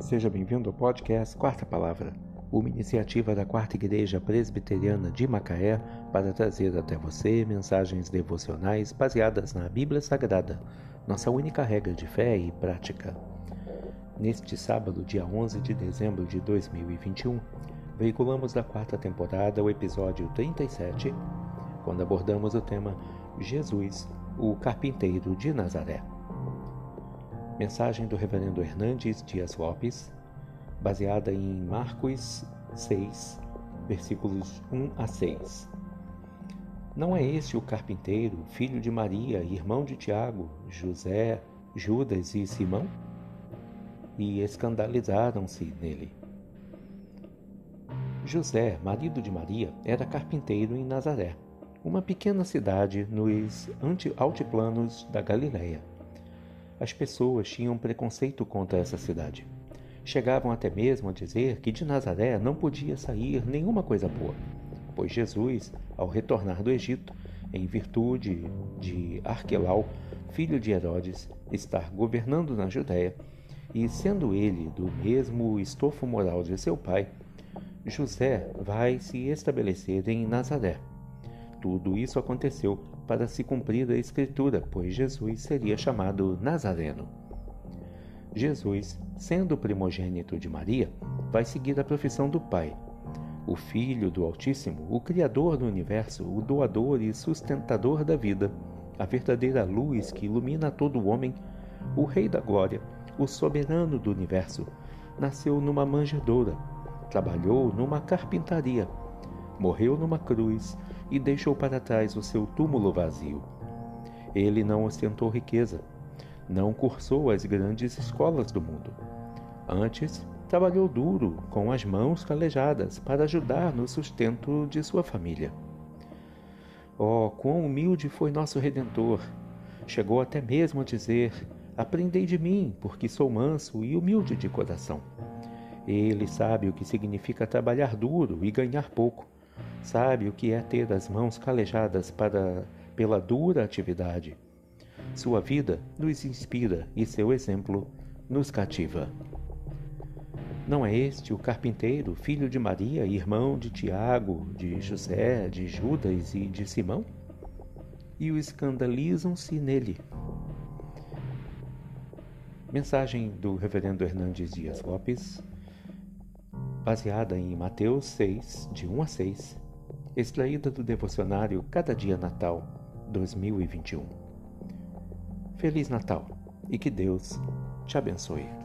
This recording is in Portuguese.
Seja bem-vindo ao podcast Quarta Palavra, uma iniciativa da Quarta Igreja Presbiteriana de Macaé para trazer até você mensagens devocionais baseadas na Bíblia Sagrada, nossa única regra de fé e prática. Neste sábado, dia 11 de dezembro de 2021, veiculamos da quarta temporada o episódio 37, quando abordamos o tema Jesus, o carpinteiro de Nazaré. Mensagem do Reverendo Hernandes Dias Lopes, baseada em Marcos 6, versículos 1 a 6. Não é este o carpinteiro, filho de Maria, irmão de Tiago, José, Judas e Simão? E escandalizaram-se nele. José, marido de Maria, era carpinteiro em Nazaré, uma pequena cidade nos altiplanos da Galiléia as pessoas tinham preconceito contra essa cidade. Chegavam até mesmo a dizer que de Nazaré não podia sair nenhuma coisa boa, pois Jesus, ao retornar do Egito, em virtude de Arquelau, filho de Herodes, estar governando na Judéia, e sendo ele do mesmo estofo moral de seu pai, José vai se estabelecer em Nazaré. Tudo isso aconteceu para se cumprir a Escritura, pois Jesus seria chamado Nazareno. Jesus, sendo primogênito de Maria, vai seguir a profissão do Pai. O Filho do Altíssimo, o Criador do universo, o doador e sustentador da vida, a verdadeira luz que ilumina todo o homem, o Rei da Glória, o soberano do universo, nasceu numa manjedoura, trabalhou numa carpintaria, morreu numa cruz e deixou para trás o seu túmulo vazio. Ele não ostentou riqueza, não cursou as grandes escolas do mundo. Antes, trabalhou duro, com as mãos calejadas, para ajudar no sustento de sua família. Oh, quão humilde foi nosso Redentor! Chegou até mesmo a dizer: Aprendei de mim, porque sou manso e humilde de coração. Ele sabe o que significa trabalhar duro e ganhar pouco Sabe o que é ter as mãos calejadas para, pela dura atividade. Sua vida nos inspira e seu exemplo nos cativa. Não é este o carpinteiro, filho de Maria, irmão de Tiago, de José, de Judas e de Simão? E o escandalizam-se nele. Mensagem do Reverendo Hernandes Dias Lopes, baseada em Mateus 6, de 1 a 6, extraída do devocionário Cada Dia Natal 2021. Feliz Natal e que Deus te abençoe.